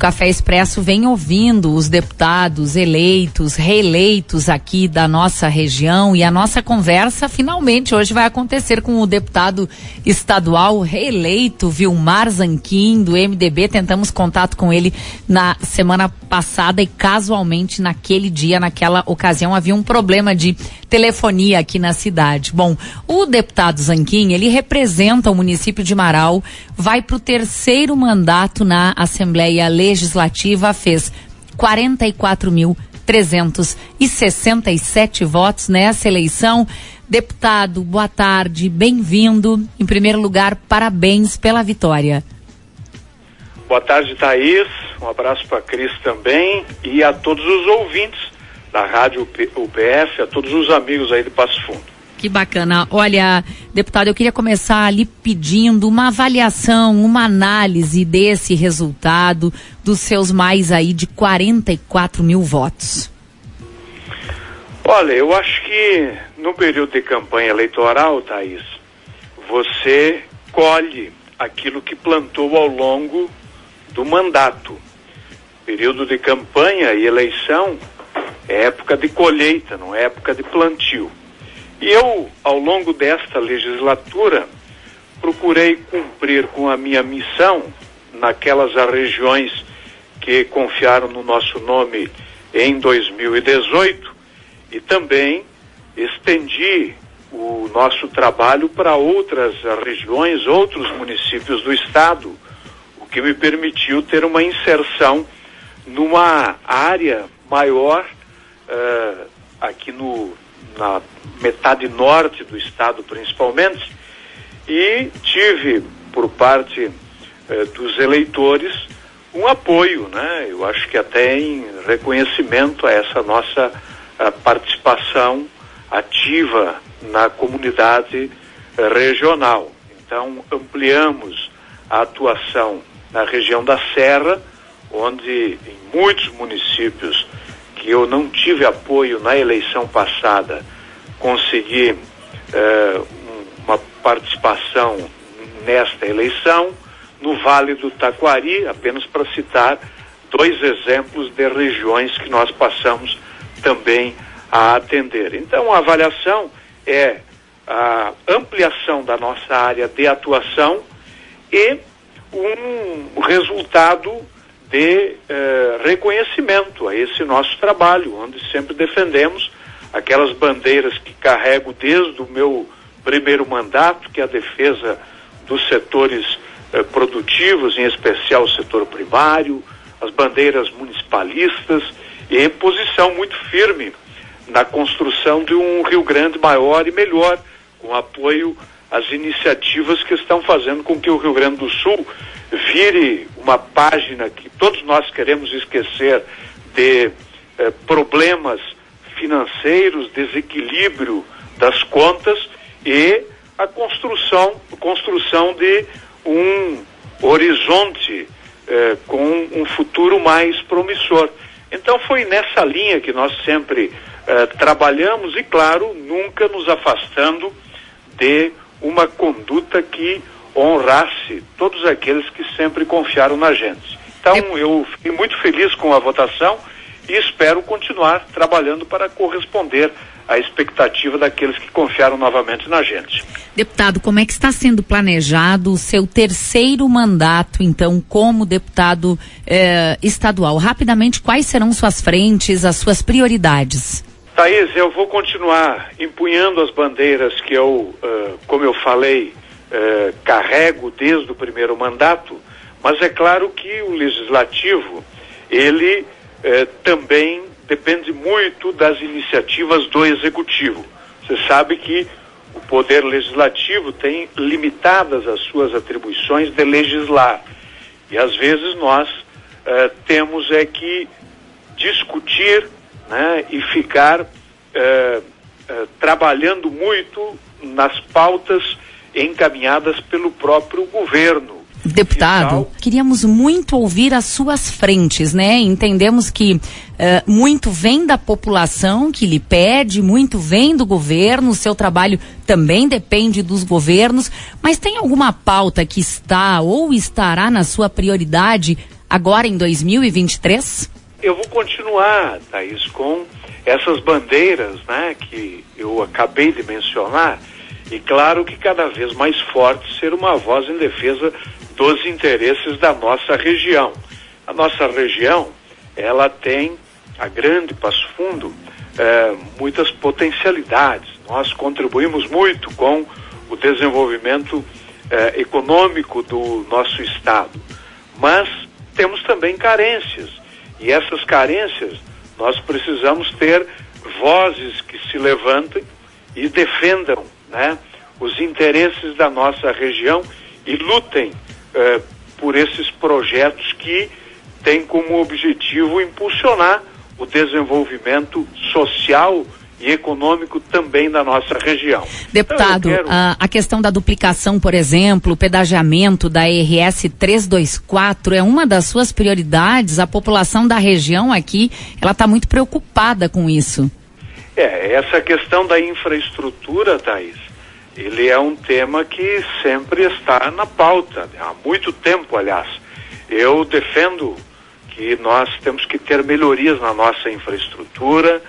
Café Expresso vem ouvindo os deputados eleitos, reeleitos aqui da nossa região e a nossa conversa finalmente hoje vai acontecer com o deputado estadual reeleito Vilmar Zanquim do MDB. Tentamos contato com ele na semana passada e casualmente naquele dia, naquela ocasião, havia um problema de telefonia aqui na cidade. Bom, o deputado Zanquim, ele representa o município de Marau, vai para o terceiro mandato na Assembleia Legislativa, fez 44.367 votos nessa eleição. Deputado, boa tarde, bem-vindo. Em primeiro lugar, parabéns pela vitória. Boa tarde, Thaís. Um abraço para Cris também e a todos os ouvintes da Rádio UPF, a todos os amigos aí de Passo Fundo. Que bacana. Olha, deputado, eu queria começar ali pedindo uma avaliação, uma análise desse resultado dos seus mais aí de 44 mil votos. Olha, eu acho que no período de campanha eleitoral, Thaís, você colhe aquilo que plantou ao longo do mandato. Período de campanha e eleição é época de colheita, não é época de plantio. E eu, ao longo desta legislatura, procurei cumprir com a minha missão naquelas regiões que confiaram no nosso nome em 2018 e também estendi o nosso trabalho para outras regiões, outros municípios do estado, o que me permitiu ter uma inserção numa área maior uh, aqui no, na metade norte do estado principalmente, e tive por parte eh, dos eleitores um apoio, né? Eu acho que até em reconhecimento a essa nossa a participação ativa na comunidade eh, regional. Então ampliamos a atuação na região da Serra, onde em muitos municípios que eu não tive apoio na eleição passada, consegui uh, uma participação nesta eleição, no Vale do Taquari, apenas para citar dois exemplos de regiões que nós passamos também a atender. Então, a avaliação é a ampliação da nossa área de atuação e um resultado de eh, reconhecimento a esse nosso trabalho, onde sempre defendemos aquelas bandeiras que carrego desde o meu primeiro mandato, que é a defesa dos setores eh, produtivos, em especial o setor primário, as bandeiras municipalistas e em posição muito firme na construção de um Rio Grande maior e melhor, com apoio às iniciativas que estão fazendo com que o Rio Grande do Sul vire uma página que todos nós queremos esquecer de eh, problemas financeiros, desequilíbrio das contas e a construção, construção de um horizonte eh, com um futuro mais promissor. Então foi nessa linha que nós sempre eh, trabalhamos e, claro, nunca nos afastando de uma conduta que honrasse todos aqueles que sempre confiaram na gente. Então, eu fiquei muito feliz com a votação e espero continuar trabalhando para corresponder à expectativa daqueles que confiaram novamente na gente. Deputado, como é que está sendo planejado o seu terceiro mandato, então, como deputado eh, estadual? Rapidamente, quais serão suas frentes, as suas prioridades? Thaís, eu vou continuar empunhando as bandeiras que eu, uh, como eu falei, uh, carrego desde o primeiro mandato, mas é claro que o legislativo, ele uh, também depende muito das iniciativas do executivo. Você sabe que o poder legislativo tem limitadas as suas atribuições de legislar. E às vezes nós temos é que discutir né, e ficar trabalhando muito nas pautas encaminhadas pelo próprio governo. Deputado, queríamos muito ouvir as suas frentes, né? Entendemos que uh, muito vem da população que lhe pede, muito vem do governo, o seu trabalho também depende dos governos, mas tem alguma pauta que está ou estará na sua prioridade agora em 2023? Eu vou continuar, Thaís, com essas bandeiras né, que eu acabei de mencionar, e claro que cada vez mais forte ser uma voz em defesa dos interesses da nossa região. A nossa região, ela tem a grande Passo Fundo, é, muitas potencialidades. Nós contribuímos muito com o desenvolvimento é, econômico do nosso estado, mas temos também carências e essas carências nós precisamos ter vozes que se levantem e defendam né, os interesses da nossa região e lutem eh, por esses projetos que têm como objetivo impulsionar o desenvolvimento social e econômico também da nossa região. Deputado, então, quero... a, a, questão da duplicação, por exemplo, o pedagiamento da RS 324 é uma das suas prioridades. A população da região aqui, ela está muito preocupada com isso. É, essa questão da infraestrutura, Thaís, ele é um tema que sempre está na pauta, há muito tempo, aliás. Eu defendo que nós temos que ter melhorias na nossa infraestrutura,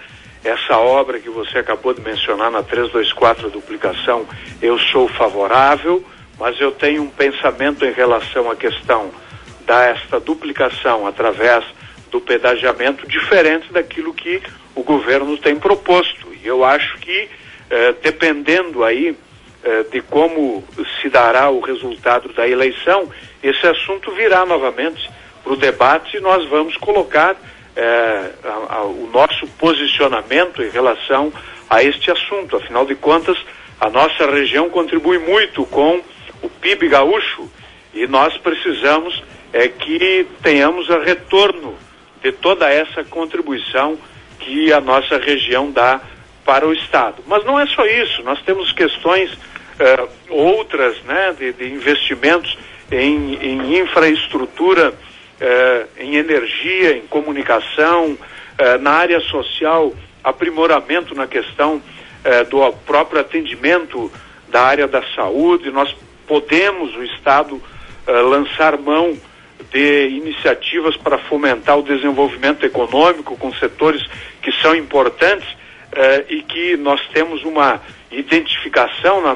essa obra que você acabou de mencionar na 324 duplicação, eu sou favorável, mas eu tenho um pensamento em relação à questão desta duplicação através do pedagiamento diferente daquilo que o governo tem proposto. E eu acho que, eh, dependendo aí eh, de como se dará o resultado da eleição, esse assunto virá novamente para o debate e nós vamos colocar é, a, a, o nosso posicionamento em relação a este assunto. Afinal de contas, a nossa região contribui muito com o PIB gaúcho e nós precisamos é que tenhamos a retorno de toda essa contribuição que a nossa região dá para o Estado. Mas não é só isso, nós temos questões é, outras né, de, de investimentos em, em infraestrutura eh, em energia, em comunicação, eh, na área social, aprimoramento na questão eh, do próprio atendimento da área da saúde. Nós podemos, o Estado, lançar mão de iniciativas para fomentar o desenvolvimento econômico com setores que são importantes e que nós temos uma identificação na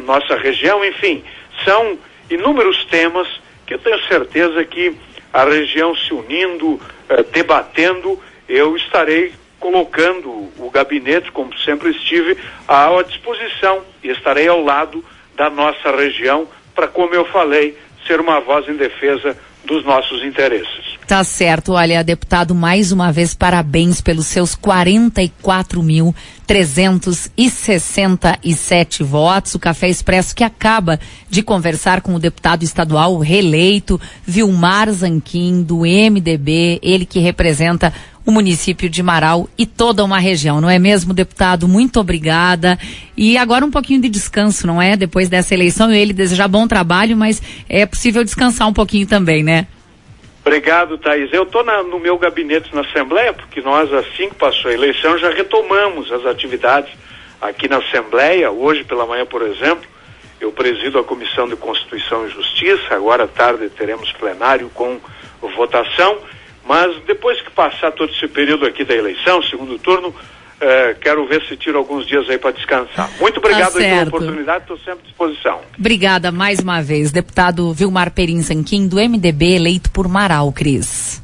nossa região, enfim, são inúmeros temas que eu tenho certeza que a região se unindo, eh, debatendo, eu estarei colocando o gabinete, como sempre estive, à disposição e estarei ao lado da nossa região para, como eu falei, ser uma voz em defesa dos nossos interesses. Tá certo. Olha, deputado, mais uma vez, parabéns pelos seus 44.367 votos. O Café Expresso que acaba de conversar com o deputado estadual reeleito, Vilmar Zanquim, do MDB, ele que representa o município de Marau e toda uma região, não é mesmo, deputado? Muito obrigada. E agora um pouquinho de descanso, não é? Depois dessa eleição, ele deseja bom trabalho, mas é possível descansar um pouquinho também, né? Obrigado, Thaís. Eu estou no meu gabinete na Assembleia, porque nós, assim que passou a eleição, já retomamos as atividades aqui na Assembleia. Hoje pela manhã, por exemplo, eu presido a Comissão de Constituição e Justiça. Agora à tarde teremos plenário com votação. Mas depois que passar todo esse período aqui da eleição, segundo turno, é, quero ver se tiro alguns dias aí para descansar. Muito obrigado tá pela oportunidade, estou sempre à disposição. Obrigada mais uma vez, deputado Vilmar Perin Sanquim, do MDB, eleito por Marau, Cris.